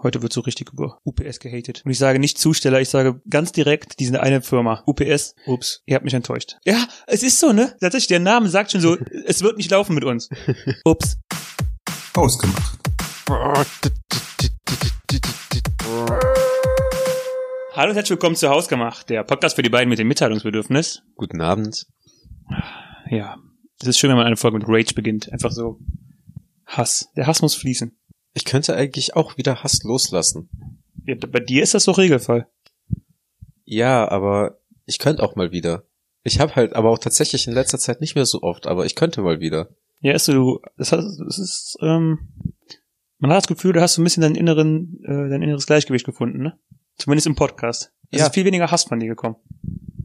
Heute wird so richtig über UPS gehatet. Und ich sage nicht Zusteller, ich sage ganz direkt, die sind eine Firma. UPS, ups, ihr habt mich enttäuscht. Ja, es ist so, ne? Tatsächlich, der Name sagt schon so, es wird nicht laufen mit uns. Ups. Ausgemacht. Hallo und herzlich willkommen zu Hausgemacht, der Podcast für die beiden mit dem Mitteilungsbedürfnis. Guten Abend. Ja, es ist schön, wenn man eine Folge mit Rage beginnt. Einfach so Hass. Der Hass muss fließen. Ich könnte eigentlich auch wieder Hass loslassen. Ja, bei dir ist das doch Regelfall. Ja, aber ich könnte auch mal wieder. Ich habe halt aber auch tatsächlich in letzter Zeit nicht mehr so oft, aber ich könnte mal wieder. Ja, ist so, du, das ist, ähm, man hat das Gefühl, du hast so ein bisschen dein inneren, äh, dein inneres Gleichgewicht gefunden, ne? Zumindest im Podcast. Es Ja. ist viel weniger Hass von dir gekommen.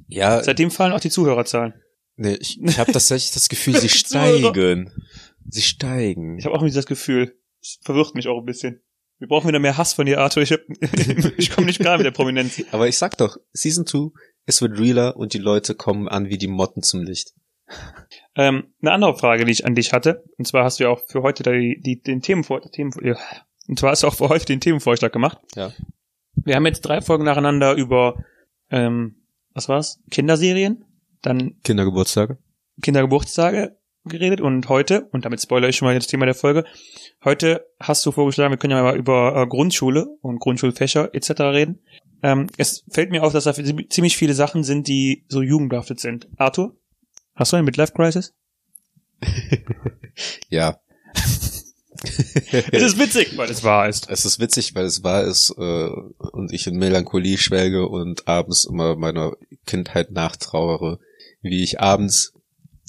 Ja, Seitdem fallen auch die Zuhörerzahlen. nee, ich, ich habe tatsächlich das Gefühl, sie steigen. Sie steigen. Ich habe auch irgendwie das Gefühl, es verwirrt mich auch ein bisschen. Wir brauchen wieder mehr Hass von dir, Arthur. Ich, hab, ich komme nicht klar mit der Prominenz. Aber ich sag doch, Season 2, es wird realer und die Leute kommen an wie die Motten zum Licht. Ähm, eine andere Frage, die ich an dich hatte, und zwar hast du ja auch für heute die, die, den Themenvor Themen, ja, und zwar hast du auch für heute den Themenvorschlag gemacht. Ja. Wir haben jetzt drei Folgen nacheinander über, ähm, was war's? Kinderserien, dann Kindergeburtstage? Kindergeburtstage geredet und heute, und damit spoilere ich schon mal das Thema der Folge, heute hast du vorgeschlagen, wir können ja mal über äh, Grundschule und Grundschulfächer etc. reden. Ähm, es fällt mir auf, dass da ziemlich viele Sachen sind, die so jugendbehaftet sind. Arthur, hast du eine Midlife-Crisis? Ja. Es ist witzig, weil es wahr ist. Es ist witzig, weil es wahr ist äh, und ich in Melancholie schwelge und abends immer meiner Kindheit nachtrauere, wie ich abends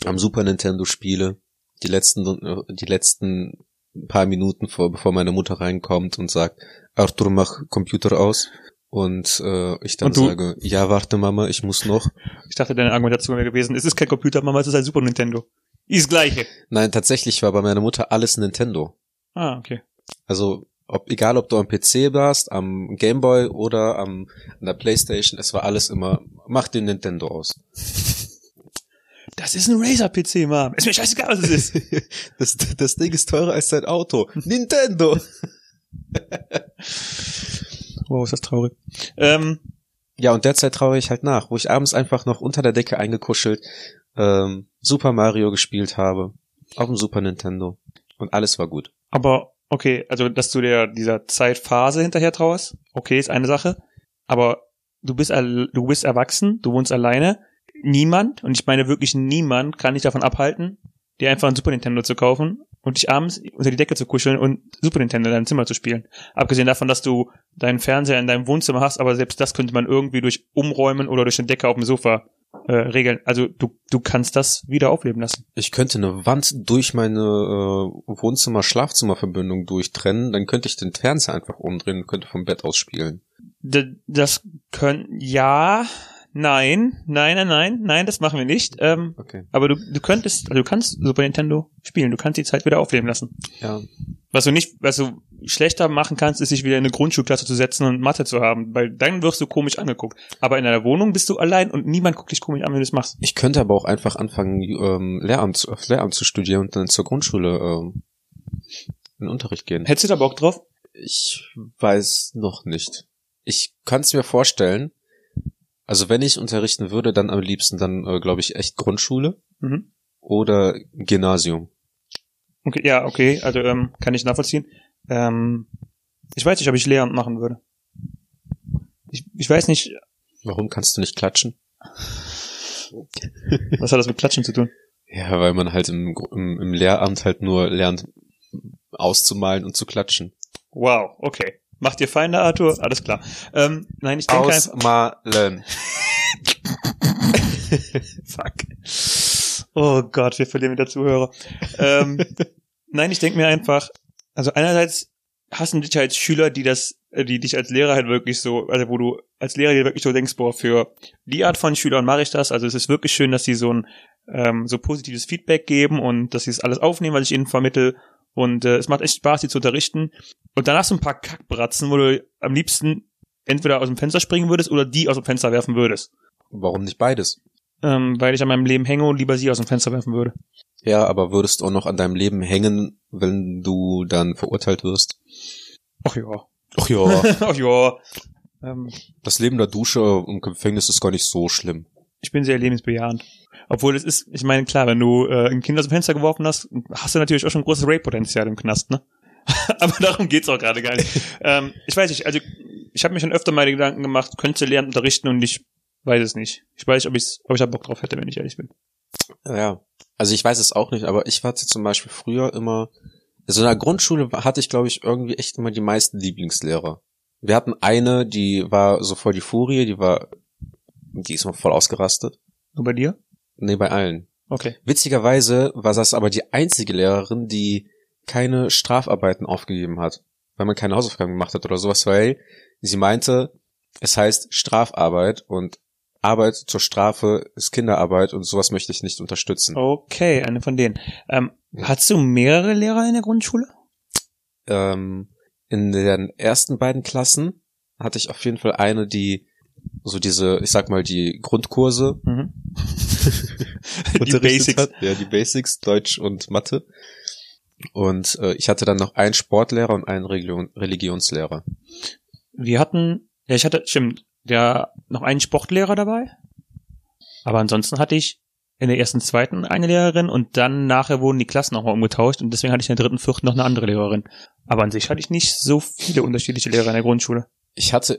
am Super Nintendo spiele, die letzten äh, die letzten paar Minuten vor bevor meine Mutter reinkommt und sagt, Arthur mach Computer aus und äh, ich dann sage, ja warte Mama, ich muss noch. Ich dachte, deine Argumentation wäre gewesen, es ist kein Computer, Mama, es ist ein Super Nintendo. Ist gleiche. Nein, tatsächlich war bei meiner Mutter alles Nintendo. Ah, okay. Also ob egal ob du am PC warst, am Gameboy oder am an der Playstation, es war alles immer mach den Nintendo aus. Das ist ein Razer-PC, Mom. Ist mir scheißegal, was es ist. Das, das Ding ist teurer als dein Auto. Nintendo. wow, ist das traurig. Ähm, Ja, und derzeit traue ich halt nach, wo ich abends einfach noch unter der Decke eingekuschelt ähm, Super Mario gespielt habe. Auf dem Super Nintendo. Und alles war gut. aber, okay, also, dass du der, dieser Zeitphase hinterher trauerst, okay, ist eine Sache. Aber du bist, du bist erwachsen, du wohnst alleine. Niemand, und ich meine wirklich niemand, kann dich davon abhalten, dir einfach ein Super Nintendo zu kaufen und dich abends unter die Decke zu kuscheln und Super Nintendo in deinem Zimmer zu spielen. Abgesehen davon, dass du deinen Fernseher in deinem Wohnzimmer hast, aber selbst das könnte man irgendwie durch Umräumen oder durch eine Decke auf dem Sofa äh, regeln. Also du, du kannst das wieder aufleben lassen. Ich könnte eine Wand durch meine äh, Wohnzimmer-Schlafzimmer-Verbindung durchtrennen, dann könnte ich den Fernseher einfach umdrehen und könnte vom Bett aus spielen. D das können, ja, nein, nein, nein, nein, nein, das machen wir nicht. Ähm, Okay. aber du, du könntest, also du kannst Super Nintendo spielen, du kannst die Zeit wieder aufleben lassen. Ja. Was du nicht, was du schlechter machen kannst, ist sich wieder in eine Grundschulklasse zu setzen und Mathe zu haben, weil dann wirst du komisch angeguckt. Aber in deiner Wohnung bist du allein und niemand guckt dich komisch an, wenn du das machst. Ich könnte aber auch einfach anfangen, ähm, Lehramt, Lehramt zu studieren und dann zur Grundschule ähm, in den Unterricht gehen. Hättest du da Bock drauf? Ich weiß noch nicht. Ich kann es mir vorstellen. Also wenn ich unterrichten würde, dann am liebsten dann, äh, glaube ich, echt Grundschule Mhm. oder Gymnasium. Okay, ja, okay, also ähm, kann ich nachvollziehen. Ähm, ich weiß nicht, ob ich Lehramt machen würde. Ich, ich weiß nicht, Warum kannst du nicht klatschen? was hat das mit Klatschen zu tun? Ja, weil man halt im, im, im Lehramt halt nur lernt, auszumalen und zu klatschen. Wow, okay. Macht ihr Feinde, Arthur? Alles klar. Ähm, nein, ich denke einfach. Ausmalen. Fuck. Oh Gott, wir verlieren wieder Zuhörer. ähm, nein, ich denke mir einfach, also einerseits hassen dich halt Schüler, die das, äh, die dich als Lehrer halt wirklich so, also wo du als Lehrer dir wirklich so denkst, boah, für die Art von Schülern mache ich das. Also es ist wirklich schön, dass sie so ein ähm, so positives Feedback geben und dass sie es alles aufnehmen, was ich ihnen vermittel. Und äh, es macht echt Spaß, die zu unterrichten. Und danach so ein paar Kackbratzen, wo du am liebsten entweder aus dem Fenster springen würdest oder die aus dem Fenster werfen würdest. Warum nicht beides? Ähm, weil ich an meinem Leben hänge und lieber sie aus dem Fenster werfen würde. Ja, aber würdest du auch noch an deinem Leben hängen, wenn du dann verurteilt wirst? Ach ja, Ach ja, Ach ja. Ähm, das Leben der Dusche im Gefängnis ist gar nicht so schlimm. ich bin sehr lebensbejahend. Obwohl es ist, ich meine, klar, wenn du äh, ein Kind aus dem Fenster geworfen hast, hast du natürlich auch schon großes Rape-Potenzial im Knast, ne? Aber darum geht's auch gerade gar nicht. ähm, ich weiß nicht, also ich habe mir schon öfter mal Gedanken gemacht, könnte lernen unterrichten und ich weiß es nicht. Ich weiß nicht, ob, ich's, ob ich da Bock drauf hätte, wenn ich ehrlich bin. Ja, also ich weiß es auch nicht, aber ich hatte zum Beispiel früher immer, also in der Grundschule hatte ich, glaube ich, irgendwie echt immer die meisten Lieblingslehrer. Wir hatten eine, die war so voll die Furie, die war, die ist immer voll ausgerastet. Nur bei dir? Nee, bei allen. Okay. Witzigerweise war das aber die einzige Lehrerin, die keine Strafarbeiten aufgegeben hat, weil man keine Hausaufgaben gemacht hat oder sowas, weil sie meinte, es heißt Strafarbeit und Arbeit zur Strafe ist Kinderarbeit und sowas möchte ich nicht unterstützen. Okay, eine von denen. Ähm, hattest du mehrere Lehrer in der Grundschule? Ähm, in den ersten beiden Klassen hatte ich auf jeden Fall eine, die so diese, ich sag mal, die Grundkurse Mhm. die Basics. Hat. Ja, die Basics, Deutsch und Mathe. Und äh, ich hatte dann noch einen Sportlehrer und einen Religion, Religionslehrer. Wir hatten, ja, ich hatte, stimmt, ja, noch einen Sportlehrer dabei. Aber ansonsten hatte ich in der ersten, zweiten eine Lehrerin und dann nachher wurden die Klassen nochmal umgetauscht und deswegen hatte ich in der dritten, vierten noch eine andere Lehrerin. Aber an sich hatte ich nicht so viele unterschiedliche Lehrer in der Grundschule. Ich hatte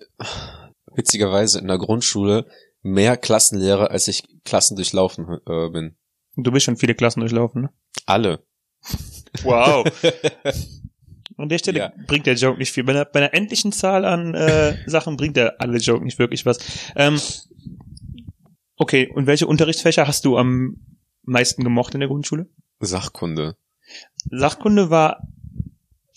witzigerweise in der Grundschule mehr Klassenlehrer, als ich Klassen durchlaufen äh, bin. Du bist schon viele Klassen durchlaufen, ne? Alle. Wow. An der Stelle Ja. bringt der Joke nicht viel. Bei einer, bei einer endlichen Zahl an äh, Sachen bringt der alle Joke nicht wirklich was. Ähm, okay, und welche Unterrichtsfächer hast du am meisten gemocht in der Grundschule? Sachkunde. Sachkunde war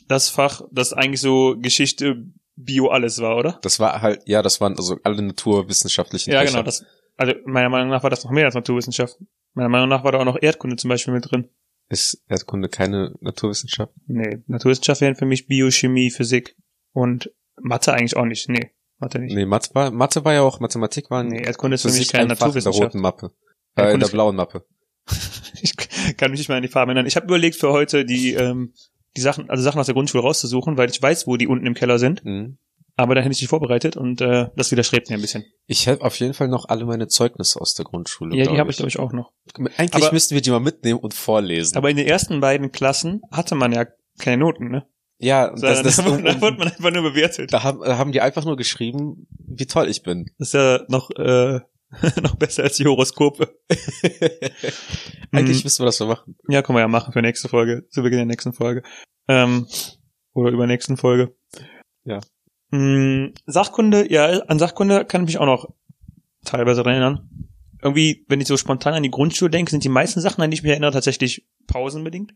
das Fach, das eigentlich so Geschichte, Bio alles war, oder? Das war halt, ja, das waren also alle naturwissenschaftlichen Ja, Fächer. genau. Das, also meiner Meinung nach war das noch mehr als Naturwissenschaften. Meiner Meinung nach war da auch noch Erdkunde zum Beispiel mit drin. Ist Erdkunde keine Naturwissenschaft? Nee, Naturwissenschaft wären für mich Biochemie, Physik und Mathe eigentlich auch nicht. Nee, Mathe nicht. Nee, Mathe war, Mathe war ja auch, Mathematik war Nee, Erdkunde ist für mich keine ein Fach in der Naturwissenschaft. roten Mappe. Äh, in der blauen Mappe. Ich kann mich nicht mehr an die Farbe erinnern. Ich habe überlegt für heute die ähm, die Sachen, also Sachen aus der Grundschule rauszusuchen, weil ich weiß, wo die unten im Keller sind. Mhm. Aber da hätte ich dich vorbereitet und äh, das widerstrebt mir ein bisschen. Ich habe auf jeden Fall noch alle meine Zeugnisse aus der Grundschule. Ja, die habe ich glaube ich auch noch. Eigentlich Aber- müssten wir die mal mitnehmen und vorlesen. Aber in den ersten beiden Klassen hatte man ja keine Noten, ne? ja, das, Sondern das, da, um, da wurde man einfach nur bewertet. da haben, haben die einfach nur geschrieben, wie toll ich bin. Das ist ja noch äh, noch besser als die Horoskope. Eigentlich Mhm. müssten wir das mal machen. Ja, können wir ja machen für nächste Folge, zu Beginn der nächsten Folge. Ähm, oder übernächsten Folge. Ja. Mm, Sachkunde, ja, an Sachkunde kann ich mich auch noch teilweise erinnern. Irgendwie, wenn ich so spontan an die Grundschule denke, sind die meisten Sachen, an die ich mich erinnere, tatsächlich pausenbedingt.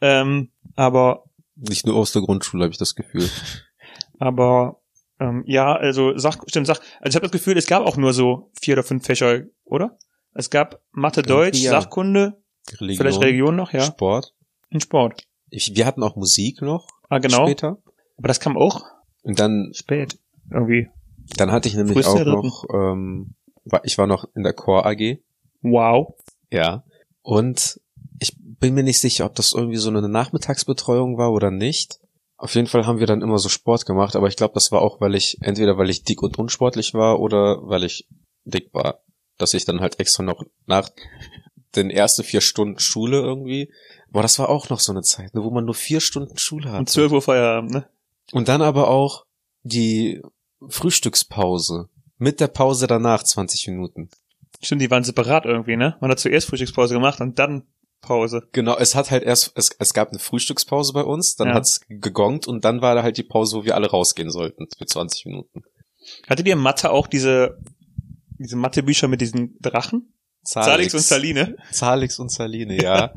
Ähm, aber, Nicht nur aus der Grundschule, habe ich das Gefühl. aber, ähm, ja, also Sach, stimmt, Sach, also ich habe das Gefühl, es gab auch nur so vier oder fünf Fächer, oder? Es gab Mathe, Deutsch, Ja. Sachkunde, Religion, vielleicht Religion noch, ja, Sport. und Sport. Ich, wir hatten auch Musik noch Ah, genau. später. Aber das kam auch Und dann, spät. Irgendwie. dann hatte ich nämlich auch noch, ähm, war, ich war noch in der Chor AG. Wow. Ja. Und ich bin mir nicht sicher, ob das irgendwie so eine Nachmittagsbetreuung war oder nicht. Auf jeden Fall haben wir dann immer so Sport gemacht, aber ich glaube, das war auch, weil ich, entweder weil ich dick und unsportlich war oder weil ich dick war. Dass ich dann halt extra noch nach den ersten vier Stunden Schule irgendwie, boah, das war auch noch so eine Zeit, ne, wo man nur vier Stunden Schule Um hatte. 12 Uhr Feierabend, ne? Und dann aber auch die Frühstückspause. Mit der Pause danach 20 Minuten. Stimmt, die waren separat irgendwie, ne? Man hat zuerst Frühstückspause gemacht und dann Pause. Genau, es hat halt erst, es, es gab eine Frühstückspause bei uns, dann Ja. hat's gegongt und dann war da halt die Pause, wo wir alle rausgehen sollten für 20 Minuten. Hattet ihr in Mathe auch diese, diese Mathebücher mit diesen Drachen? Salix und Saline? Zalix und Saline, ja.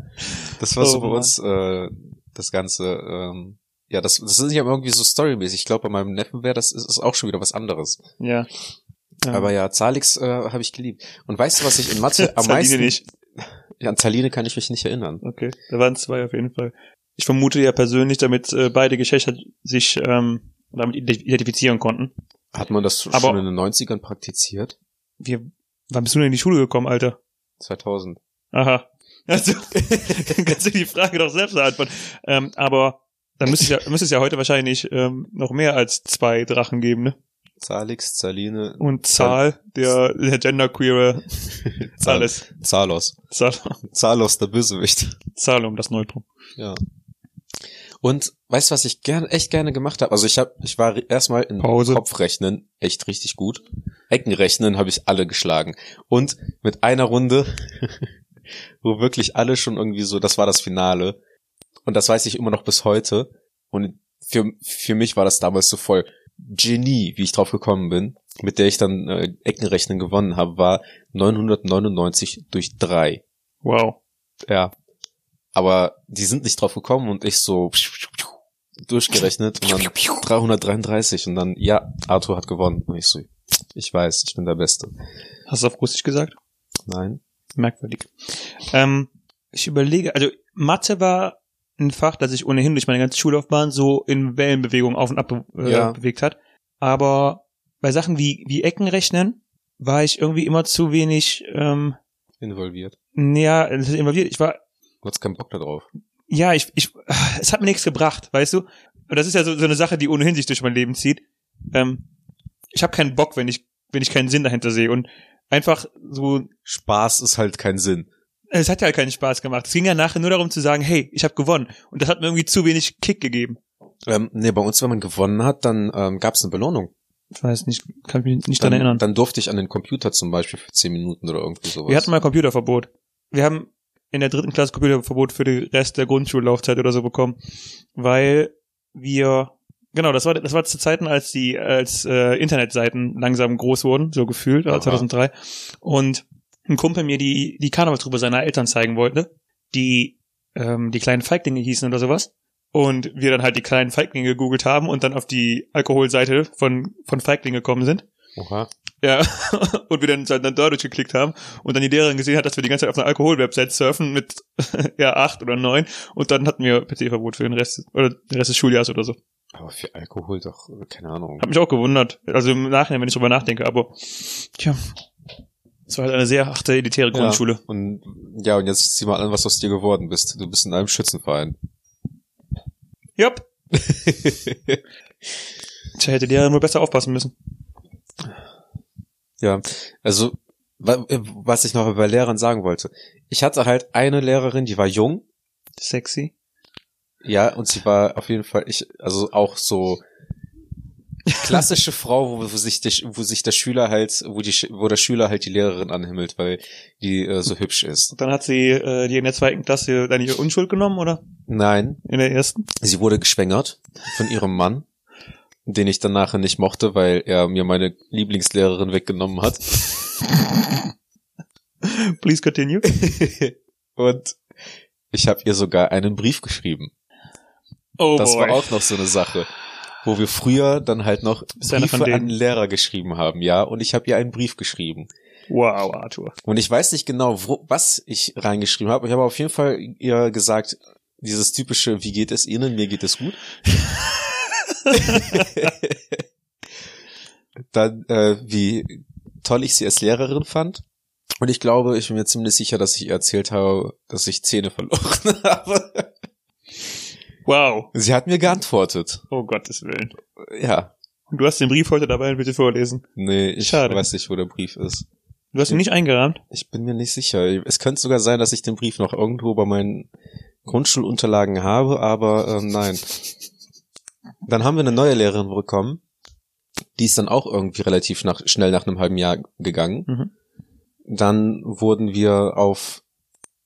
Das war Oh so bei Mann. uns äh, das Ganze, ähm, ja, das, das ist ja irgendwie so storymäßig. Ich glaube, bei meinem Neffen wäre das ist, ist auch schon wieder was anderes. Ja. ja. Aber ja, Zalix äh, habe ich geliebt. Und weißt du, was ich in Mathe am meisten... nicht. Ja, an Saline kann ich mich nicht erinnern. Okay, da waren zwei auf jeden Fall. Ich vermute ja persönlich, damit äh, beide Geschlechter sich ähm, damit ident- identifizieren konnten. Hat man das Aber- schon in den 90ern praktiziert? Wir, wann bist du denn in die Schule gekommen, Alter? 2000. Aha. Also, dann kannst du die Frage doch selbst beantworten. Ähm, aber Dann müsste es ja, müsste es ja heute wahrscheinlich ähm, noch mehr als zwei Drachen geben, ne? Zalix, Zaline, Und Zahl, der, der genderqueere, Zal- alles. Zalos. Zalos, der Bösewicht. Zahl um das Neutrum. Ja. Und weißt du, was ich gerne, echt gerne gemacht habe? Also ich habe, ich war erstmal in Pause. Kopfrechnen echt richtig gut. Eckenrechnen habe ich alle geschlagen. Und mit einer Runde, wo wirklich alle schon irgendwie so, das war das Finale. Und das weiß ich immer noch bis heute. Und für, für mich war das damals so voll Genie, wie ich drauf gekommen bin, mit der ich dann äh, Eckenrechnen gewonnen habe, war 999 durch drei. Wow. Ja. Aber die sind nicht drauf gekommen und ich so durchgerechnet und dann 333 und dann, ja, Arthur hat gewonnen. Und ich so, ich weiß, ich bin der Beste. Hast du auf Russisch gesagt? Nein. Merkwürdig. Ähm, ich überlege, also Mathe war ein Fach, das sich ohnehin durch meine ganze Schullaufbahn so in Wellenbewegung auf und ab be äh, Ja. bewegt hat. Aber bei Sachen wie, wie Eckenrechnen war ich irgendwie immer zu wenig ähm, Involviert. näher involviert. Ich war, Du hattest keinen Bock da drauf. ja, ich, ich, es hat mir nichts gebracht, weißt du? Und das ist ja so, so eine Sache, die ohnehin sich durch mein Leben zieht. Ähm, ich habe keinen Bock, wenn ich, wenn ich keinen Sinn dahinter sehe. Und einfach so Spaß ist halt kein Sinn. Es hat ja halt keinen Spaß gemacht. Es ging ja nachher nur darum zu sagen, hey, ich habe gewonnen. Und das hat mir irgendwie zu wenig Kick gegeben. Ähm, nee, bei uns, wenn man gewonnen hat, dann ähm, gab es eine Belohnung. Ich weiß nicht, kann mich nicht Dann, daran erinnern. dann durfte ich an den Computer zum Beispiel für 10 Minuten oder irgendwie sowas. Wir hatten mal Computerverbot. Wir haben in der dritten Klasse Computerverbot für den Rest der Grundschullaufzeit oder so bekommen, weil wir genau, das war das war zu Zeiten, als die als äh, Internetseiten langsam groß wurden, so gefühlt, Aha. 2003 und ein Kumpel mir die die Karnevalstruppe seiner Eltern zeigen wollte, die ähm, die kleinen Feiglinge hießen oder sowas. Und wir dann halt die kleinen Feiglinge gegoogelt haben und dann auf die Alkoholseite von, von Feigling gekommen sind. Oha. Ja, und wir dann, dann da durchgeklickt haben und dann die Lehrerin gesehen hat, dass wir die ganze Zeit auf einer Alkohol-Website surfen mit ja acht oder neun und dann hatten wir PC-Verbot für den Rest oder den Rest des Schuljahres oder so. Aber für Alkohol doch, äh, keine Ahnung. Hat mich auch gewundert. Also im Nachhinein, wenn ich drüber nachdenke, aber tja. Es war halt eine sehr harte, elitäre Grundschule. Ja, und ja, und jetzt sieh mal an, was aus dir geworden bist. Du bist in einem Schützenverein. Jupp. Tja, hätte die Lehrerin wohl besser aufpassen müssen. Ja, also wa- was ich noch bei Lehrern sagen wollte. Ich hatte halt eine Lehrerin, die war jung, Sexy. ja, und sie war auf jeden Fall, ich, also auch so klassische Frau, wo, wo sich der, wo sich der Schüler halt, wo die, wo der Schüler halt die Lehrerin anhimmelt, weil die äh, so hübsch ist. Und dann hat sie äh, die in der zweiten Klasse dann ihre Unschuld genommen, oder? Nein, In der ersten? sie wurde geschwängert von ihrem Mann, den ich dann nachher nicht mochte, weil er mir meine Lieblingslehrerin weggenommen hat. Please continue. Und ich habe ihr sogar einen Brief geschrieben. Oh das boy. war auch noch so eine Sache, wo wir früher dann halt noch Briefe an Lehrer geschrieben haben, ja, und ich habe ihr einen Brief geschrieben. Wow, Arthur. Und ich weiß nicht genau, wo, was ich reingeschrieben habe. Ich habe auf jeden Fall ihr gesagt, dieses typische, wie geht es Ihnen, mir geht es gut. dann, äh, wie toll ich sie als Lehrerin fand. Und ich glaube, ich bin mir ziemlich sicher, dass ich ihr erzählt habe, dass ich Zähne verloren habe. Wow. Sie hat mir geantwortet. Oh Gottes Willen. Ja. Und du hast den Brief heute dabei, bitte vorlesen. Nee, ich Schade. weiß nicht, wo der Brief ist. Du hast ihn nicht eingerahmt? Ich bin mir nicht sicher. Es könnte sogar sein, dass ich den Brief noch irgendwo bei meinen Grundschulunterlagen habe, aber ähm, nein. Dann haben wir eine neue Lehrerin bekommen. Die ist dann auch irgendwie relativ nach, schnell nach einem halben Jahr gegangen. Mhm. Dann wurden wir auf,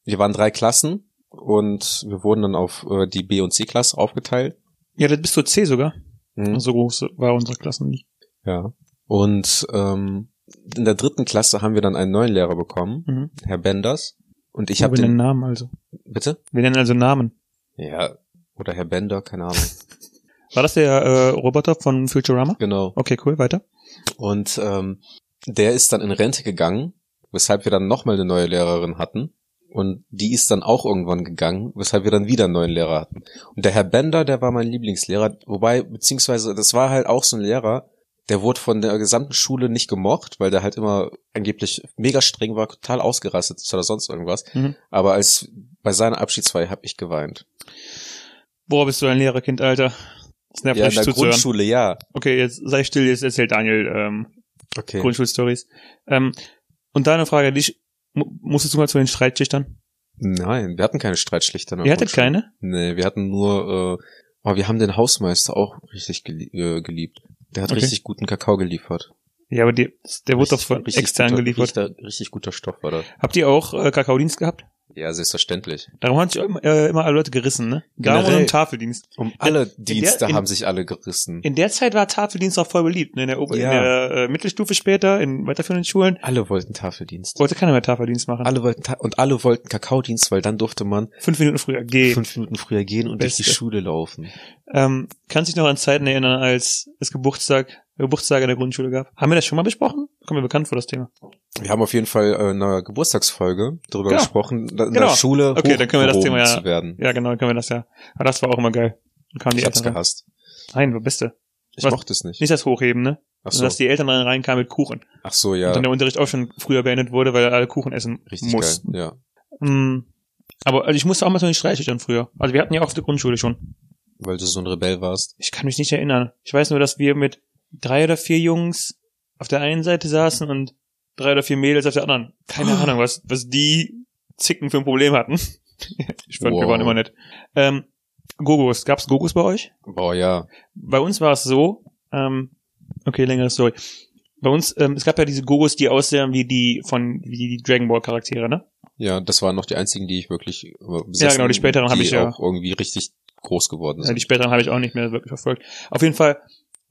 wir waren drei Klassen und wir wurden dann auf äh, die B- und C-Klasse aufgeteilt. Ja, das bist du C sogar. Mhm. So groß war unsere Klasse nicht. Ja. Und ähm, in der dritten Klasse haben wir dann einen neuen Lehrer bekommen, Mhm. Herr Benders. Und ich Wir habe nennen den, Namen also. bitte? Wir nennen also Namen. Ja, oder Herr Bender, keine Ahnung. War das der äh, Roboter von Futurama? genau. Okay, cool, weiter. Und ähm, der ist dann in Rente gegangen, weshalb wir dann nochmal eine neue Lehrerin hatten. Und die ist dann auch irgendwann gegangen, weshalb wir dann wieder einen neuen Lehrer hatten. Und der Herr Bender, der war mein Lieblingslehrer, wobei, beziehungsweise, das war halt auch so ein Lehrer, der wurde von der gesamten Schule nicht gemocht, weil der halt immer angeblich mega streng war, total ausgerastet ist oder sonst irgendwas. Mhm. Aber als bei seiner Abschiedsfeier habe ich geweint. Boah, bist du ein Lehrerkind, Alter. Das nervt Ja, in der zuzuhören. Grundschule, ja. Okay, jetzt sei still, jetzt erzählt Daniel ähm, Okay. Grundschulstories. Ähm, und da eine Frage an dich. Mu- Musstest du mal zu den Streitschlichtern? Nein, wir hatten keine Streitschlichter. Ihr hattet keine? Nee, wir hatten nur, äh, aber wir haben den Hausmeister auch richtig gelie äh, geliebt. Der hat Okay. richtig guten Kakao geliefert. Ja, aber die, der wurde doch Richtig- von richtig extern guter, geliefert. Richtig, richtig guter Stoff war das. Habt ihr auch äh, Kakaodienst gehabt? Ja, selbstverständlich. Darum haben sich immer, äh, immer alle Leute gerissen, ne? Darum und Tafeldienst. Um alle in Dienste der- in- haben sich alle gerissen. In der Zeit war Tafeldienst auch voll beliebt. Ne? In der, Ober Ja. in der äh, Mittelstufe später, in weiterführenden Schulen, alle wollten Tafeldienst. wollte keiner mehr Tafeldienst machen. Alle wollten Ta und alle wollten Kakaodienst, weil dann durfte man Fünf Minuten früher. Geh. fünf Minuten früher gehen und durch die Beste. Schule laufen. Ähm, kannst dich noch an Zeiten erinnern, als es Geburtstag, Geburtstage in der Grundschule gab? Haben wir das schon mal besprochen? Kommt mir bekannt vor, das Thema. Wir haben auf jeden Fall äh, in einer Geburtstagsfolge darüber Genau. gesprochen, in Genau. der Schule Okay, dann können wir das Thema ja- zu werden. Ja, genau, können wir das ja. Aber das war auch immer geil. Dann kamen die Ich hab's Eltern rein. gehasst. Nein, wo bist du? Ich Was? mochte es nicht. Nicht das Hochheben, ne? Ach Sondern so, dass die Eltern dann reinkamen mit Kuchen. ach so, Und ja. dann der Unterricht auch schon früher beendet wurde, weil alle Kuchen essen Richtig mussten. geil, ja. Mm. Aber also ich musste auch mal so den Streichlichtern früher. Also wir hatten ja auch auf der Grundschule schon. Weil du so ein Rebell warst. Ich kann mich nicht erinnern. Ich weiß nur, dass wir mit drei oder vier Jungs auf der einen Seite saßen und drei oder vier Mädels auf der anderen. Keine Ahnung, was, was die Zicken für ein Problem hatten. ich fand, wir Wow. waren immer nett. Ähm, Gogos. Gab's Gogos bei euch? Boah, ja. Bei uns war es so, ähm, okay, längere Story. Bei uns, ähm, es gab ja diese Gogos, die aussehen wie die von, wie die Dragon Ball Charaktere, ne? Ja, das waren noch die einzigen, die ich wirklich äh, Ja, genau, die späteren hab die ich ja. auch irgendwie richtig groß geworden Ja, sind. die späteren habe ich auch nicht mehr wirklich verfolgt. Auf jeden Fall,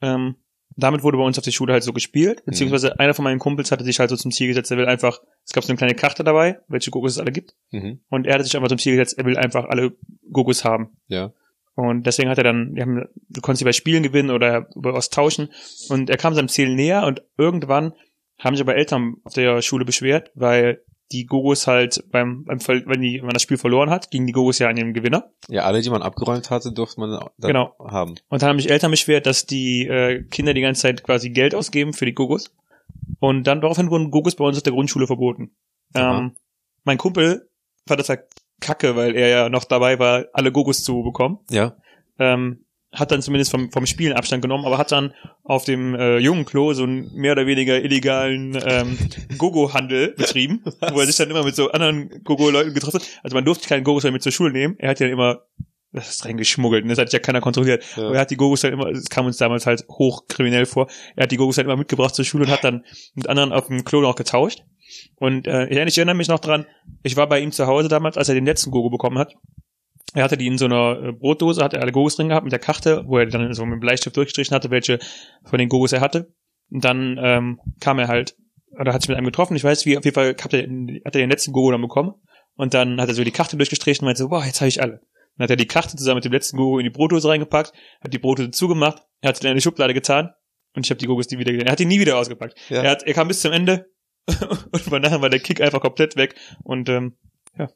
ähm, damit wurde bei uns auf der Schule halt so gespielt, beziehungsweise einer von meinen Kumpels hatte sich halt so zum Ziel gesetzt, er will einfach, es gab so eine kleine Karte dabei, welche Gogos es alle gibt, mhm. und er hatte sich einfach zum Ziel gesetzt, er will einfach alle Gogos haben. Ja. Und deswegen hat er dann, wir haben, du konntest sie bei Spielen gewinnen oder über was tauschen. Und er kam seinem Ziel näher und irgendwann haben sich aber Eltern auf der Schule beschwert, weil die Gogos halt beim, beim wenn, die, wenn man das Spiel verloren hat, gingen die Gogos ja an den Gewinner. Ja, alle, die man abgeräumt hatte, durfte man dann Genau. haben. Und dann haben sich Eltern beschwert, dass die äh, Kinder die ganze Zeit quasi Geld ausgeben für die Gogos. Und dann daraufhin wurden Gogos bei uns auf der Grundschule verboten. Ähm, mein Kumpel fand das halt kacke, weil er ja noch dabei war, alle Gogos zu bekommen. Ja. ähm, hat dann zumindest vom, vom Spielen Abstand genommen, aber hat dann auf dem äh, jungen Klo so einen mehr oder weniger illegalen ähm, Gogo-Handel betrieben, wo er sich dann immer mit so anderen Gogo-Leuten getroffen hat. Also man durfte keine Gogos mehr mit zur Schule nehmen. Er hat ja immer das ist reingeschmuggelt, und das hat ja keiner kontrolliert. Ja. Aber er hat die Gogos dann immer, es kam uns damals halt hochkriminell vor, er hat die Gogos dann immer mitgebracht zur Schule und hat dann mit anderen auf dem Klo noch getauscht. Und äh, ich ich erinnere mich noch dran, ich war bei ihm zu Hause damals, als er den letzten Gogo bekommen hat. Er hatte die in so einer äh, Brotdose, hat er alle Gogos drin gehabt mit der Karte, wo er dann so mit dem Bleistift durchgestrichen hatte, welche von den Gogos er hatte. Und dann ähm, kam er halt, oder hat sich mit einem getroffen, ich weiß wie, auf jeden Fall hat er, hat er den letzten Gogo dann bekommen. Und dann hat er so die Karte durchgestrichen und meinte so, boah, jetzt habe ich alle. Dann hat er die Karte zusammen mit dem letzten Gogo in die Brotdose reingepackt, hat die Brotdose zugemacht, er hat sie dann in die Schublade getan und ich habe die Gogos nie wieder gesehen. Er hat die nie wieder ausgepackt. Ja. Er, hat, er kam bis zum Ende und von nachher war der Kick einfach komplett weg. Und ähm, ja.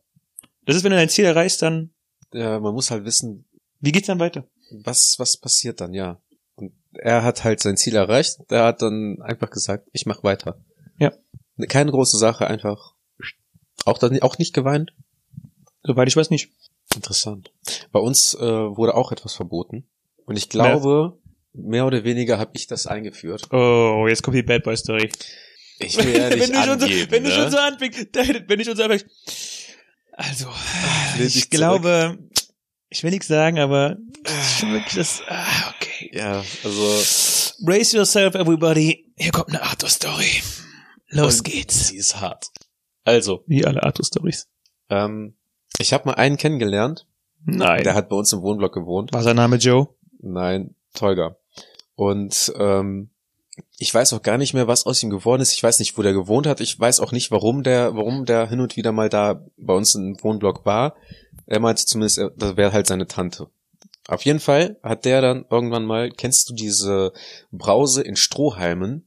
Das ist, wenn du dein Ziel erreichst, dann, ja, man muss halt wissen, wie geht's dann weiter? was, was passiert dann, ja. Und er hat halt sein Ziel erreicht. Er hat dann einfach gesagt, ich mach weiter. Ja. Keine große Sache, einfach auch dann auch nicht geweint. Soweit ich weiß nicht. Interessant. Bei uns äh, wurde auch etwas verboten. Und ich glaube, mehr oder weniger habe ich das eingeführt. Oh, jetzt kommt die Bad Boy Story. Ich will ja nicht wenn du schon so, angeben, wenn du ne? schon so anfängst, wenn du schon so anfängst. Also, ich dich glaube, ich will nichts sagen, aber wirklich das, ah, okay. Ja, also Brace yourself, everybody. Hier kommt eine Arthur-Story. Los geht's. sie ist hart. Also, Wie alle Arthur-Stories. ähm, ich habe mal einen kennengelernt, Nein. der hat bei uns im Wohnblock gewohnt. War sein Name Joe? Nein, Tolga. Und ähm, ich weiß auch gar nicht mehr, was aus ihm geworden ist. Ich weiß nicht, wo der gewohnt hat. Ich weiß auch nicht, warum der, warum der hin und wieder mal da bei uns im Wohnblock war. Er meinte zumindest, das wäre halt seine Tante. Auf jeden Fall hat der dann irgendwann mal, kennst du diese Brause in Strohhalmen?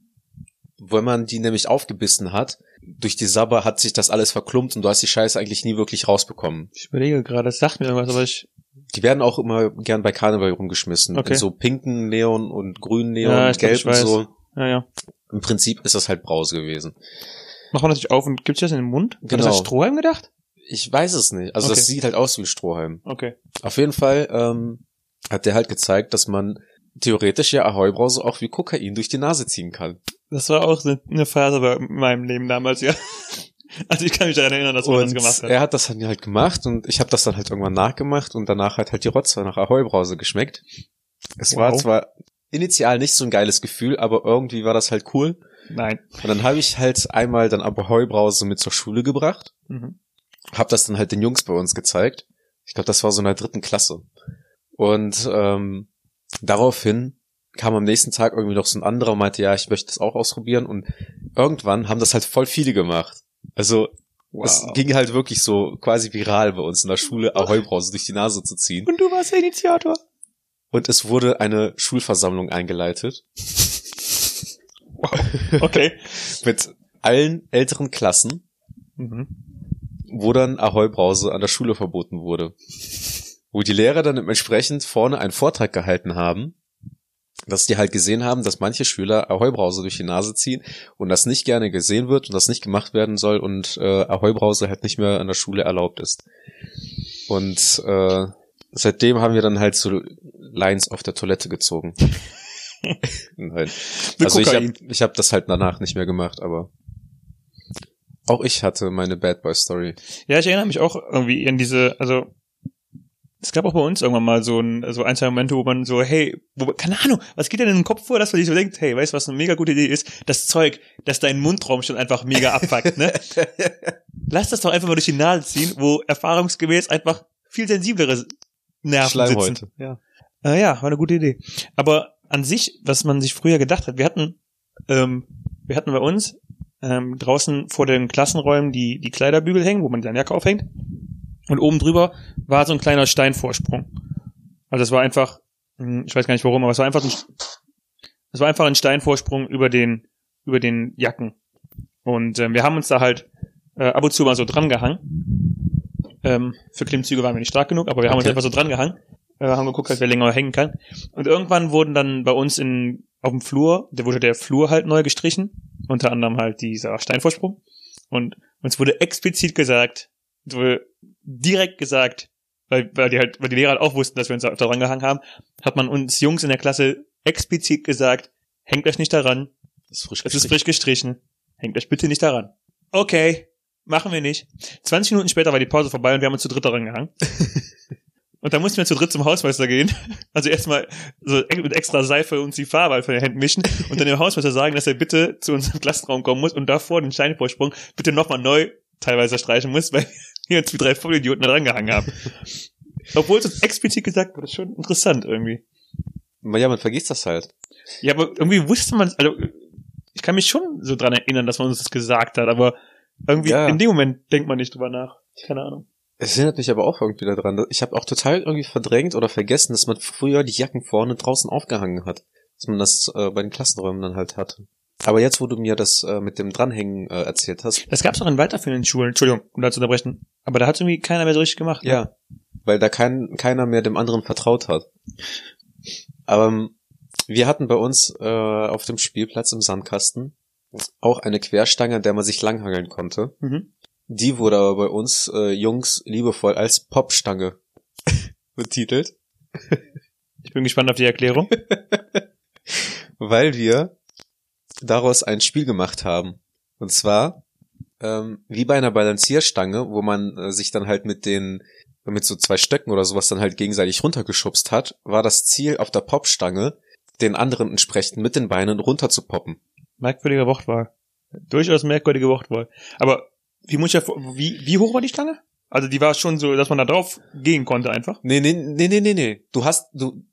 Wenn man die nämlich aufgebissen hat, durch die Sabber hat sich das alles verklumpt und du hast die Scheiße eigentlich nie wirklich rausbekommen. Ich überlege gerade, das sagt mir irgendwas, aber ich, Die werden auch immer gern bei Karneval rumgeschmissen. Okay. In so pinken Neon und grünen Neon, Ja, ich glaub, gelb ich und weiß. so. Ja, ja. Im Prinzip ist das halt Brause gewesen. Macht man natürlich auf und gibt's das in den Mund? War Genau. das als Strohhalm gedacht? Ich weiß es nicht. Also Okay. das sieht halt aus wie Strohhalm. Okay. Auf jeden Fall ähm, hat der halt gezeigt, dass man theoretisch ja Ahoi-Brause auch wie Kokain durch die Nase ziehen kann. Das war auch eine Phase bei meinem Leben damals, ja. Also ich kann mich daran erinnern, dass man das gemacht hat. er hat das dann halt gemacht und ich habe das dann halt irgendwann nachgemacht und danach hat halt die Rotze nach Ahoi-Brause geschmeckt. Es war Wow. zwar initial nicht so ein geiles Gefühl, aber irgendwie war das halt cool. Nein. Und dann habe ich halt einmal dann Ahoi-Brause mit zur Schule gebracht, Mhm. habe das dann halt den Jungs bei uns gezeigt. Ich glaube, das war so in der dritten Klasse. Und ähm, daraufhin kam am nächsten Tag irgendwie noch so ein anderer und meinte, ja, ich möchte das auch ausprobieren. Und irgendwann haben das halt voll viele gemacht. Also es Wow. ging halt wirklich so quasi viral bei uns in der Schule, Ahoi-Brause durch die Nase zu ziehen. Und du warst der Initiator. Und es wurde eine Schulversammlung eingeleitet Okay. mit allen älteren Klassen, Mhm. wo dann Ahoi-Brause an der Schule verboten wurde. Wo die Lehrer dann entsprechend vorne einen Vortrag gehalten haben, dass die halt gesehen haben, dass manche Schüler Ahoi-Brause durch die Nase ziehen und das nicht gerne gesehen wird und das nicht gemacht werden soll und äh, Ahoi-Brause halt nicht mehr an der Schule erlaubt ist. Und äh, seitdem haben wir dann halt so Lines auf der Toilette gezogen. Nein. Mit Also ich habe ich hab das halt danach nicht mehr gemacht, aber auch ich hatte meine Bad Boy Story. Ja, ich erinnere mich auch irgendwie an diese, also es gab auch bei uns irgendwann mal so ein, so ein, zwei Momente, wo man so, hey, wo, keine Ahnung, was geht denn in den Kopf vor, dass man sich so denkt, hey, weißt du, was eine mega gute Idee ist? Das Zeug, das deinen Mundraum schon einfach mega abfuckt, ne? Lass das doch einfach mal durch die Nase ziehen, wo erfahrungsgemäß einfach viel sensiblere Nerven Schleimhäute. sitzen. Ja. Äh, ja, war eine gute Idee. Aber an sich, was man sich früher gedacht hat, wir hatten, ähm, wir hatten bei uns ähm, draußen vor den Klassenräumen die, die Kleiderbügel hängen, wo man seine Jacke aufhängt. Und oben drüber war so ein kleiner Steinvorsprung. Also es war einfach, hm, ich weiß gar nicht warum, aber es war einfach ein, es war einfach ein Steinvorsprung über den, über den Jacken. Und ähm, wir haben uns da halt äh, ab und zu mal so dran gehangen. Ähm, für Klimmzüge waren wir nicht stark genug, aber wir haben uns Okay. einfach so dran gehangen, äh, haben geguckt, halt, wer länger hängen kann. Und irgendwann wurden dann bei uns in auf dem Flur, da wurde der Flur halt neu gestrichen, unter anderem halt dieser Steinvorsprung. Und uns wurde explizit gesagt, es wurde direkt gesagt, weil, weil die halt, weil die Lehrer halt auch wussten, dass wir uns da dran gehangen haben, hat man uns Jungs in der Klasse explizit gesagt, hängt euch nicht daran, Das ist frisch es ist frisch gestrichen. Hängt euch bitte nicht daran. Okay, machen wir nicht. 20 Minuten später war die Pause vorbei und wir haben uns zu dritt daran gehangen. und dann mussten wir zu dritt zum Hausmeister gehen. Also erstmal so mit extra Seife uns die Farbe halt von den Händen mischen und dann dem Hausmeister sagen, dass er bitte zu unserem Klassenraum kommen muss und davor den Steinvorsprung bitte nochmal neu teilweise streichen muss, weil wir uns wie drei Vollidioten da dran gehangen haben. Obwohl es uns explizit gesagt wurde, das ist schon interessant irgendwie. Ja, man vergisst das halt. Ja, aber irgendwie wusste man, also ich kann mich schon so dran erinnern, dass man uns das gesagt hat, aber irgendwie Ja. in dem Moment denkt man nicht drüber nach. Keine Ahnung. Es erinnert mich aber auch irgendwie daran. Ich habe auch total irgendwie verdrängt oder vergessen, dass man früher die Jacken vorne draußen aufgehangen hat. Dass man das äh, bei den Klassenräumen dann halt hatte. Aber jetzt, wo du mir das äh, mit dem Dranhängen äh, erzählt hast, Das gab's auch in weiterführenden Schulen, Entschuldigung, um da zu unterbrechen. Aber da hat irgendwie keiner mehr so richtig gemacht. ne? ja, weil da kein, keiner mehr dem anderen vertraut hat. Aber ähm, wir hatten bei uns äh, auf dem Spielplatz im Sandkasten auch eine Querstange, an der man sich langhangeln konnte. Mhm. Die wurde aber bei uns äh, Jungs liebevoll als Popstange betitelt, Ich bin gespannt auf die Erklärung. weil wir daraus ein Spiel gemacht haben. Und zwar ähm, wie bei einer Balancierstange, wo man äh, sich dann halt mit den mit so zwei Stöcken oder sowas dann halt gegenseitig runtergeschubst hat, war das Ziel auf der Popstange, den anderen entsprechend mit den Beinen runter zu poppen. Merkwürdige Wortwahl. Durchaus merkwürdige Wortwahl. Aber wie muss ich ja, wie, wie hoch war die Stange? Also die war schon so, dass man da drauf gehen konnte einfach. Nee, nee, nee, nee, nee, nee. Du hast, du,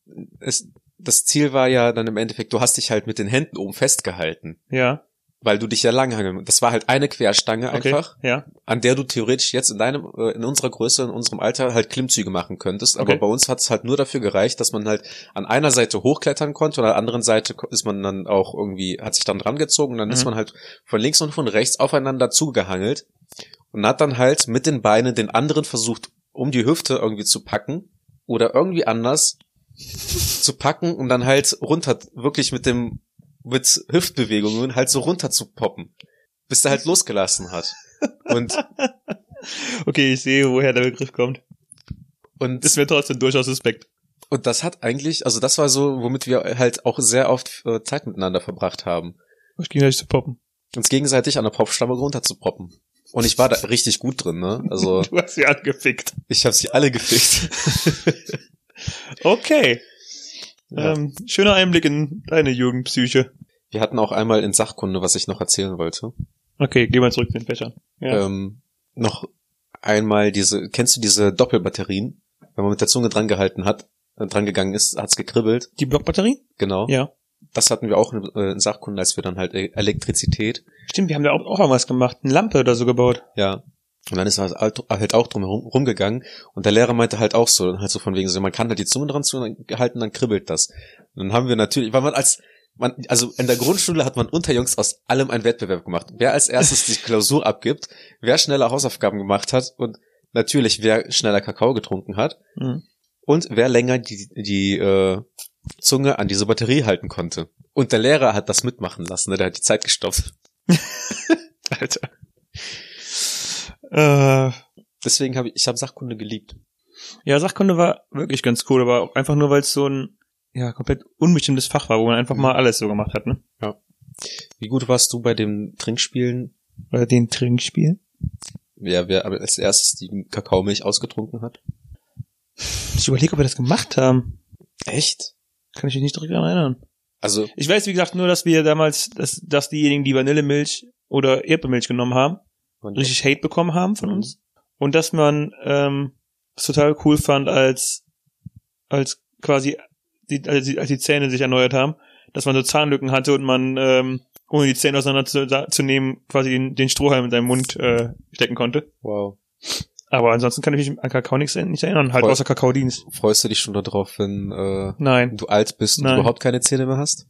es, das Ziel war ja dann im Endeffekt, du hast dich halt mit den Händen oben festgehalten, Ja. Weil du dich ja langhangeln. Das war halt eine Querstange Okay. einfach, Ja. an der du theoretisch jetzt in deinem, äh, in unserer Größe, in unserem Alter halt Klimmzüge machen könntest. Aber Okay. bei uns hat es halt nur dafür gereicht, dass man halt an einer Seite hochklettern konnte und an der anderen Seite ist man dann auch irgendwie, hat sich dann dran gezogen und dann ist Mhm. man halt von links und von rechts aufeinander zugehangelt und hat dann halt mit den Beinen den anderen versucht, um die Hüfte irgendwie zu packen oder irgendwie anders zu packen und dann halt runter, wirklich mit dem, mit Hüftbewegungen halt so runter zu poppen, bis der halt losgelassen hat. Und, Okay, ich sehe, woher der Begriff kommt. und Ist mir trotzdem durchaus suspekt. Und das hat eigentlich, also das war so, womit wir halt auch sehr oft äh, Zeit miteinander verbracht haben. Ging gleich zu poppen. Uns gegenseitig an der Popflamme runter zu poppen. Und ich war da richtig gut drin, ne? Also Du hast sie angefickt. ich habe sie alle gefickt. Okay. Ja. Ähm, schöner Einblick in deine Jugendpsyche. Wir hatten auch einmal in Sachkunde, was ich noch erzählen wollte. Okay, geh mal zurück zu den Fächern. Ja. Ähm, noch einmal diese, kennst du diese Doppelbatterien? Wenn man mit der Zunge dran gehalten hat, äh, dran gegangen ist, hat's gekribbelt. Die Blockbatterie? Genau. Ja. Das hatten wir auch in, äh, in Sachkunde, als wir dann halt E- Elektrizität. Stimmt, wir haben da auch, auch irgendwas gemacht. Eine Lampe oder so gebaut. Ja. Und dann ist er halt halt auch drum rumgegangen und der Lehrer meinte halt auch so, halt so von wegen so, man kann halt die Zunge dran zu halten, dann kribbelt das. Und dann haben wir natürlich, weil man als man, also in der Grundschule hat man unter Jungs aus allem einen Wettbewerb gemacht. Wer als erstes die Klausur abgibt, wer schneller Hausaufgaben gemacht hat und natürlich wer schneller Kakao getrunken hat Mhm. und wer länger die, die äh, Zunge an diese Batterie halten konnte. Und der Lehrer hat das mitmachen lassen, ne? der hat die Zeit gestoppt. Alter. Äh, Deswegen habe ich, ich habe Sachkunde geliebt. ja, Sachkunde war wirklich ganz cool, aber auch einfach nur, weil es so ein ja, komplett unbestimmtes Fach war, wo man einfach mal alles so gemacht hat, ne? Wie gut warst du bei dem Trinkspielen? Oder den Trinkspiel. Wer, wer aber als erstes die Kakaomilch ausgetrunken hat? Ich überlege, ob wir das gemacht haben. Echt? Kann ich mich nicht direkt daran erinnern. Also, Ich weiß, wie gesagt, nur, dass wir damals, dass, dass diejenigen, die Vanillemilch oder Erdbeermilch genommen haben, richtig Hate bekommen haben von uns. Und dass man ähm, es total cool fand, als als quasi die, als, die, als die Zähne sich erneuert haben, dass man so Zahnlücken hatte und man ähm, ohne die Zähne auseinander zu, zu nehmen, quasi den, den Strohhalm in seinem Mund äh, stecken konnte. wow. Aber ansonsten kann ich mich an Kakao nichts nicht erinnern, halt Voll. außer Kakaodienst. Freust du dich schon darauf, wenn äh, Nein. du alt bist und Nein. überhaupt keine Zähne mehr hast?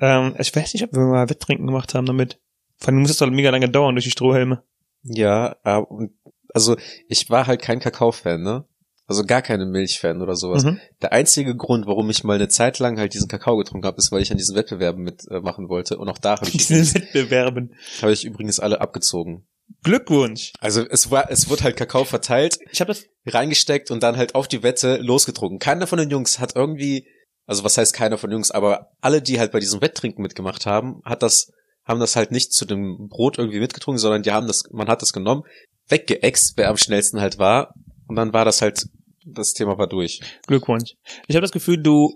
Ähm, ich weiß nicht, ob wir mal Wetttrinken gemacht haben damit. Vor allem muss es doch mega lange dauern durch die Strohhelme. Ja, aber und- also ich war halt kein Kakao-Fan, ne? Also gar keine Milchfan oder sowas. Mhm. Der einzige Grund, warum ich mal eine Zeit lang halt diesen Kakao getrunken habe, ist, weil ich an diesen Wettbewerben mitmachen äh, wollte. Und auch da habe ich, Diese Wettbewerben. habe ich übrigens alle abgezogen. Glückwunsch. Also es war, es wurde halt Kakao verteilt, Ich habe das reingesteckt und dann halt auf die Wette losgetrunken. Keiner von den Jungs hat irgendwie, also was heißt keiner von den Jungs, aber alle, die halt bei diesem Wetttrinken mitgemacht haben, hat das, haben das halt nicht zu dem Brot irgendwie mitgetrunken, sondern die haben das, man hat das genommen, weggeext, wer am schnellsten halt war, und dann war das halt, das Thema war durch. Glückwunsch. Ich habe das Gefühl, du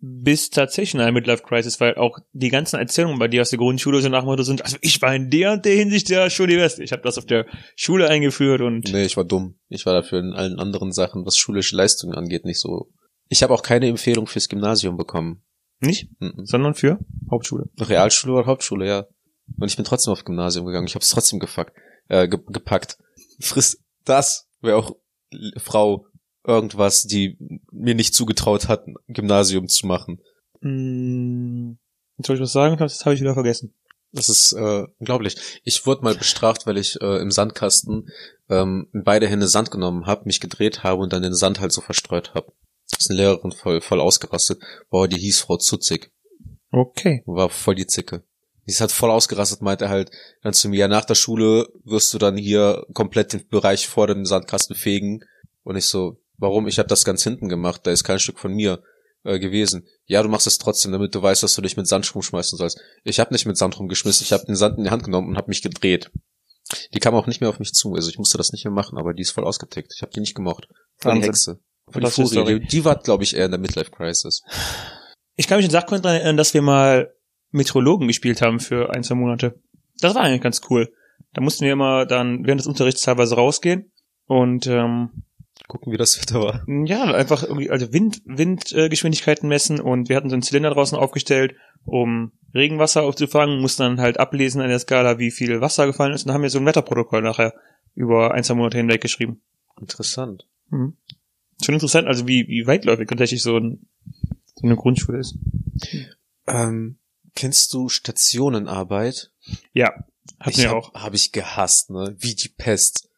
bist tatsächlich in einer Midlife-Crisis, weil auch die ganzen Erzählungen bei dir aus der Grundschule so nach Motto sind, also ich war in der und der Hinsicht ja schon die Beste. Ich habe das auf der Schule eingeführt und Nee, ich war dumm. Ich war dafür in allen anderen Sachen, was schulische Leistungen angeht, nicht so. Ich habe auch keine Empfehlung fürs Gymnasium bekommen. Nicht, Mhm. sondern für Hauptschule. Realschule oder Hauptschule, ja. Und ich bin trotzdem auf Gymnasium gegangen. Ich habe es trotzdem gefuckt, äh, ge gepackt. Friss das wäre auch Frau irgendwas, die mir nicht zugetraut hat, ein Gymnasium zu machen. Hm, jetzt soll ich was sagen, das habe ich wieder vergessen. Das ist äh, unglaublich. Ich wurde mal bestraft, weil ich äh, im Sandkasten ähm, in beide Hände Sand genommen habe, mich gedreht habe und dann den Sand halt so verstreut habe. Ist eine Lehrerin voll, voll ausgerastet. Boah, die hieß Frau Zutzig. Okay. war voll die Zicke. Die ist halt voll ausgerastet, meinte halt dann zu mir, ja, nach der Schule wirst du dann hier komplett den Bereich vor dem Sandkasten fegen. Und ich so, warum? Ich habe das ganz hinten gemacht, da ist kein Stück von mir äh, gewesen. Ja, du machst es trotzdem, damit du weißt, dass du dich mit Sand rumschmeißen sollst. Ich habe nicht mit Sand rumgeschmissen, ich habe den Sand in die Hand genommen und habe mich gedreht. Die kam auch nicht mehr auf mich zu, also ich musste das nicht mehr machen, aber die ist voll ausgetickt. Ich habe die nicht gemocht. Die Wahnsinn. Hexe. Voll die Furie. Die, die war, glaube ich, eher in der Midlife Crisis. Ich kann mich in Sachkunde daran erinnern, dass wir mal Meteorologen gespielt haben für ein, zwei Monate. Das war eigentlich ganz cool. Da mussten wir immer dann während des Unterrichts teilweise rausgehen und ähm, Gucken, wie das Wetter war. ja, einfach irgendwie, also Wind, Windgeschwindigkeiten äh, messen und wir hatten so einen Zylinder draußen aufgestellt, um Regenwasser aufzufangen, mussten dann halt ablesen an der Skala, wie viel Wasser gefallen ist und dann haben wir so ein Wetterprotokoll nachher über ein, zwei Monate hinweg geschrieben. Interessant. Mhm. Schon interessant, also wie, wie weitläufig tatsächlich so, ein, so eine Grundschule ist. Ähm, kennst du Stationenarbeit? Ja, hatten ich wir hab, auch. Habe ich gehasst, ne? Wie die Pest.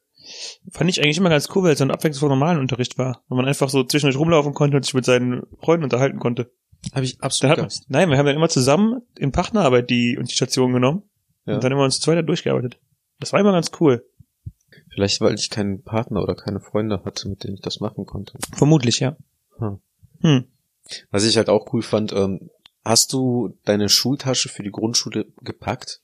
Fand ich eigentlich immer ganz cool, weil es so ein Abwechslung vom normalen Unterricht war. Weil man einfach so zwischendurch rumlaufen konnte und sich mit seinen Freunden unterhalten konnte. Habe ich Da absolut man, gehasst. nein, wir haben dann immer zusammen in Partnerarbeit die uns die Station genommen Ja. und dann immer uns zu zweit durchgearbeitet. Das war immer ganz cool. Vielleicht, weil ich keinen Partner oder keine Freunde hatte, mit denen ich das machen konnte. Vermutlich, ja. Hm. Was ich halt auch cool fand, ähm, hast du deine Schultasche für die Grundschule gepackt?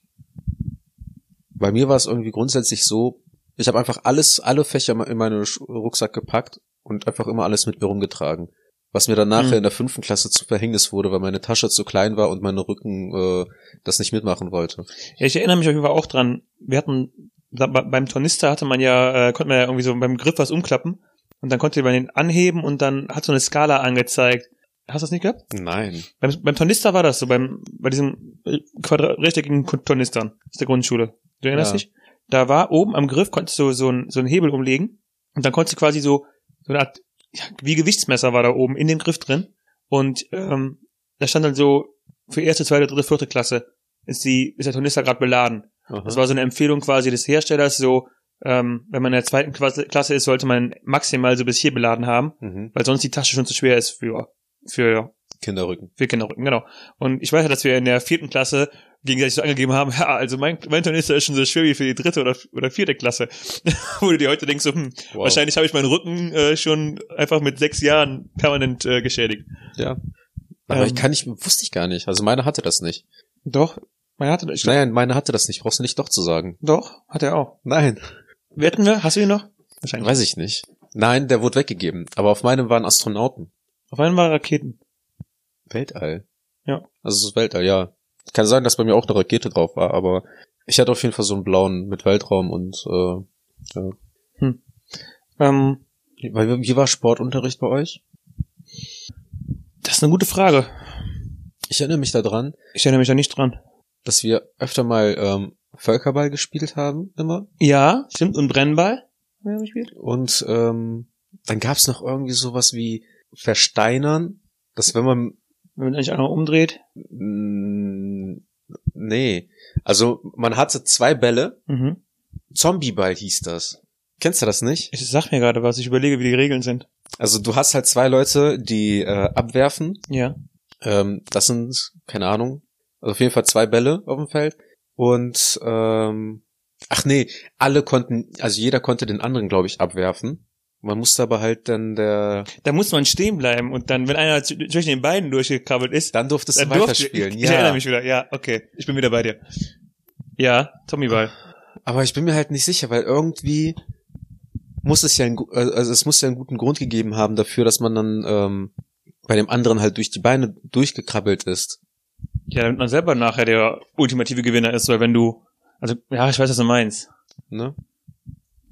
Bei mir war es irgendwie grundsätzlich so, ich habe einfach alles, alle Fächer in meinen Rucksack gepackt und einfach immer alles mit mir rumgetragen. Was mir dann nachher Hm. in der fünften Klasse zu Verhängnis wurde, weil meine Tasche zu klein war und mein Rücken äh, das nicht mitmachen wollte. Ja, ich erinnere mich auf jeden Fall auch dran. Wir hatten beim Tornister hatte man ja, äh, konnte man ja irgendwie so beim Griff was umklappen und dann konnte man den anheben und dann hat so eine Skala angezeigt. Hast du das nicht gehabt? Nein. Beim, beim Tornister war das so, beim, bei diesem äh, quadra- rechteckigen Tornistern aus der Grundschule. Du erinnerst Ja. dich? Da war oben am Griff, konntest du so, ein, so einen Hebel umlegen und dann konntest du quasi so, so eine Art, ja, wie Gewichtsmesser war da oben in dem Griff drin und ähm, da stand dann so, für erste, zweite, dritte, vierte Klasse ist die, ist der Tornister gerade beladen. Aha. Das war so eine Empfehlung quasi des Herstellers, so, ähm, wenn man in der zweiten Klasse, ist, sollte man maximal so bis hier beladen haben, mhm. weil sonst die Tasche schon zu schwer ist für, für Kinderrücken. für Kinderrücken, genau. Und ich weiß ja, dass wir in der vierten Klasse gegenseitig so angegeben haben, ja, also mein, mein Tornister ist schon so schwer wie für die dritte oder, oder vierte Klasse. Wo du dir heute denkst, so, hm, Wow. wahrscheinlich habe ich meinen Rücken äh, schon einfach mit sechs Jahren permanent äh, geschädigt. Ja. Aber Ähm. ich kann nicht, wusste ich gar nicht. Also meine hatte das nicht. Doch, man hatte das. Nein, meine hatte das nicht. Brauchst du nicht doch zu sagen. Doch, hat er auch. Nein. Wetten wir? Hast du ihn noch? Wahrscheinlich. Weiß ich nicht. Nein, der wurde weggegeben. Aber auf meinem waren Astronauten. Auf einmal Raketen. Weltall. Ja. Also es ist Weltall, ja. Kann sein, dass bei mir auch eine Rakete drauf war, aber ich hatte auf jeden Fall so einen blauen mit Weltraum und äh, Ähm, weil, wie war Sportunterricht bei euch? das ist eine gute Frage. Ich erinnere mich daran, Ich erinnere mich da nicht dran. Dass wir öfter mal ähm, Völkerball gespielt haben, immer. Ja, stimmt. Und Brennball? haben wir gespielt? Und ähm, dann gab's noch irgendwie sowas wie Versteinern, dass wenn man Wenn man eigentlich einmal umdreht. nee, also man hatte zwei Bälle, Mhm. Zombieball hieß das. Kennst du das nicht? Ich sag mir gerade was. Ich überlege, wie die Regeln sind. Also du hast halt zwei Leute, die äh, abwerfen. Ja. Ähm, das sind, keine Ahnung, also auf jeden Fall zwei Bälle auf dem Feld. Und ähm, ach nee, alle konnten, also jeder konnte den anderen, glaube ich, abwerfen. Man musste aber halt dann der, Da muss man stehen bleiben und dann, wenn einer zwischen den beiden durchgekrabbelt ist, dann durftest du dann durfte weiterspielen. ich, ja. ich erinnere mich wieder. Ja, okay. Ich bin wieder bei dir. Ja, Tommyball. Aber ich bin mir halt nicht sicher, weil irgendwie muss es ja ein, also es muss ja einen guten Grund gegeben haben dafür, dass man dann ähm, bei dem anderen halt durch die Beine durchgekrabbelt ist. Ja, damit man selber nachher der ultimative Gewinner ist, weil wenn du, also, ja, ich weiß, was du meinst. Ne?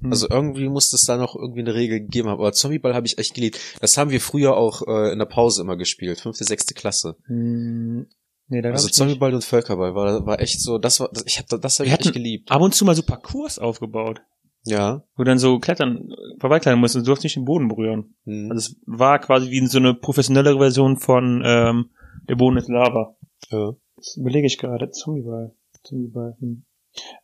Hm. Also irgendwie muss es da noch irgendwie eine Regel gegeben haben. Aber Zombieball habe ich echt geliebt. Das haben wir früher auch äh, in der Pause immer gespielt, fünfte, sechste Klasse. Hm, nee, da Also Zombieball und Völkerball war, war echt so, das war, das, ich habe das hab Wir ich echt geliebt. ab und zu mal so Parcours aufgebaut, Ja. wo du dann so klettern, vorbeiklettern musst und du durfst nicht den Boden berühren. Hm. Also es war quasi wie so eine professionellere Version von ähm, Der Boden ist Lava. Ja. Das überlege ich gerade. Zombieball. Zombieball. Hm.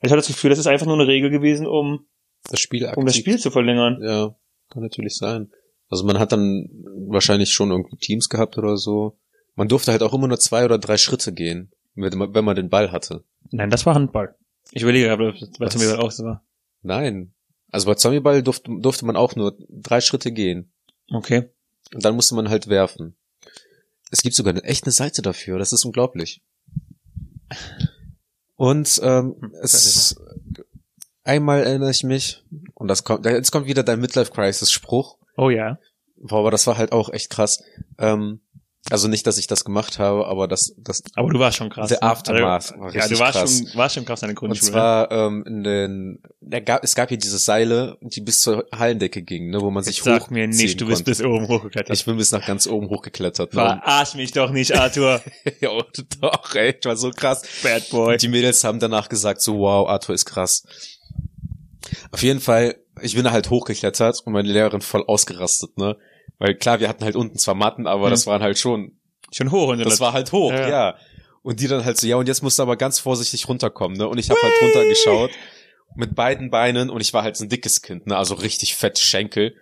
Ich hatte das Gefühl, das ist einfach nur eine Regel gewesen, um, Das Spiel aktiv. um das Spiel zu verlängern. Ja, kann natürlich sein. Also man hat dann wahrscheinlich schon irgendwie Teams gehabt oder so. Man durfte halt auch immer nur zwei oder drei Schritte gehen, wenn man, wenn man den Ball hatte. Nein, das war Handball. Ich überlege gerade, ob das bei Was? Zombieball auch so war. Nein. Also bei Zombieball durfte, durfte man auch nur drei Schritte gehen. Okay. Und dann musste man halt werfen. Es gibt sogar eine echte Seite dafür, das ist unglaublich. Und ähm, Hm, es einmal erinnere ich mich, und das kommt, jetzt kommt wieder dein Midlife Crisis Spruch. Oh ja. Boah, aber das war halt auch echt krass. Ähm, also nicht, dass ich das gemacht habe, aber das, das Aber du warst schon krass. Der ne? Aftermath war Also, ja, du warst krass. schon, warst schon krass in der und Grundschule. zwar ähm, in den, der gab, es gab hier diese Seile, die bis zur Hallendecke gingen, ne, wo man sich Jetzt sag hoch mir nicht, du bist bis oben hochgeklettert. Ich bin bis nach ganz oben hochgeklettert. Ne? Verarsch mich doch nicht, Arthur. ja, doch, ey, ich war so krass. Bad Boy. Die Mädels haben danach gesagt, so wow, Arthur ist krass. Auf jeden Fall, ich bin da halt hochgeklettert und meine Lehrerin voll ausgerastet, ne? Weil klar, wir hatten halt unten zwar Matten, aber Hm. das waren halt schon, Schon hoch. Und das war halt hoch, Ja, ja. Und die dann halt so, ja, und jetzt musst du aber ganz vorsichtig runterkommen, ne? Und ich habe halt runtergeschaut mit beiden Beinen und ich war halt so ein dickes Kind, ne? Also richtig fett Schenkel.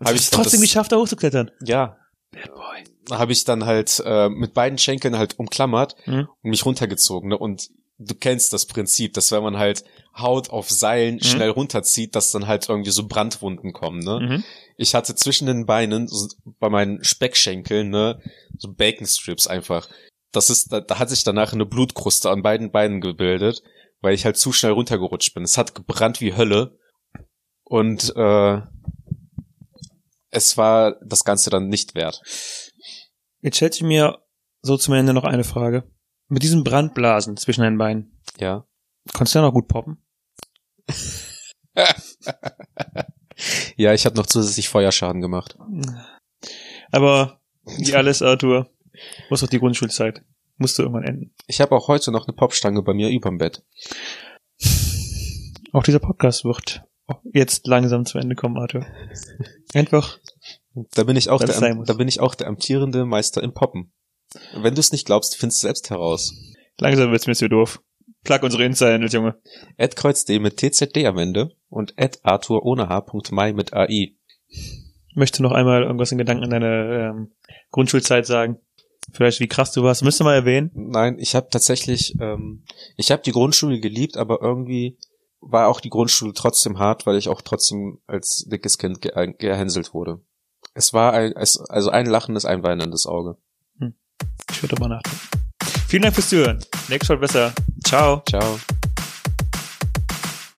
Hab Habe ich trotzdem das, geschafft, da hochzuklettern. ja, Bad Boy. habe ich dann halt äh, mit beiden Schenkeln halt umklammert Mhm. und mich runtergezogen, ne? Und du kennst das Prinzip, dass wenn man halt Haut auf Seilen schnell runterzieht, dass dann halt irgendwie so Brandwunden kommen, ne? Mhm. Ich hatte zwischen den Beinen, so bei meinen Speckschenkeln, ne, so Baconstrips einfach. Das ist, da, da hat sich danach eine Blutkruste an beiden Beinen gebildet, weil ich halt zu schnell runtergerutscht bin. Es hat gebrannt wie Hölle und äh, es war das Ganze dann nicht wert. Jetzt stellt sich mir so zum Ende noch eine Frage. Mit diesen Brandblasen zwischen den Beinen, Ja. konntest du ja noch gut poppen? Ja, ich habe noch zusätzlich Feuerschaden gemacht. Aber wie alles, Arthur, muss doch die Grundschulzeit. Musste irgendwann enden. Ich habe auch heute noch eine Popstange bei mir überm Bett. Auch dieser Podcast wird jetzt langsam zu Ende kommen, Arthur. Einfach, Da bin ich auch der, da bin ich auch der amtierende Meister im Poppen. Wenn du es nicht glaubst, findest du selbst heraus. langsam wird's mir zu doof. Plug unsere Insta-Handles, Junge. Ed KreuzD mit TZD am Ende und Ed Arthur ohne H.mai mit AI. Möchte noch einmal irgendwas in Gedanken an deine ähm, Grundschulzeit sagen. Vielleicht wie krass du warst. Müsste mal erwähnen. Nein, ich habe tatsächlich, ähm, ich habe die Grundschule geliebt, aber irgendwie war auch die Grundschule trotzdem hart, weil ich auch trotzdem als dickes Kind ge gehänselt wurde. Es war ein, es, also ein lachendes, ein weinendes Auge. Ich würde drüber nachdenken. Vielen Dank fürs Zuhören. Nächstes Mal besser. Ciao. Ciao.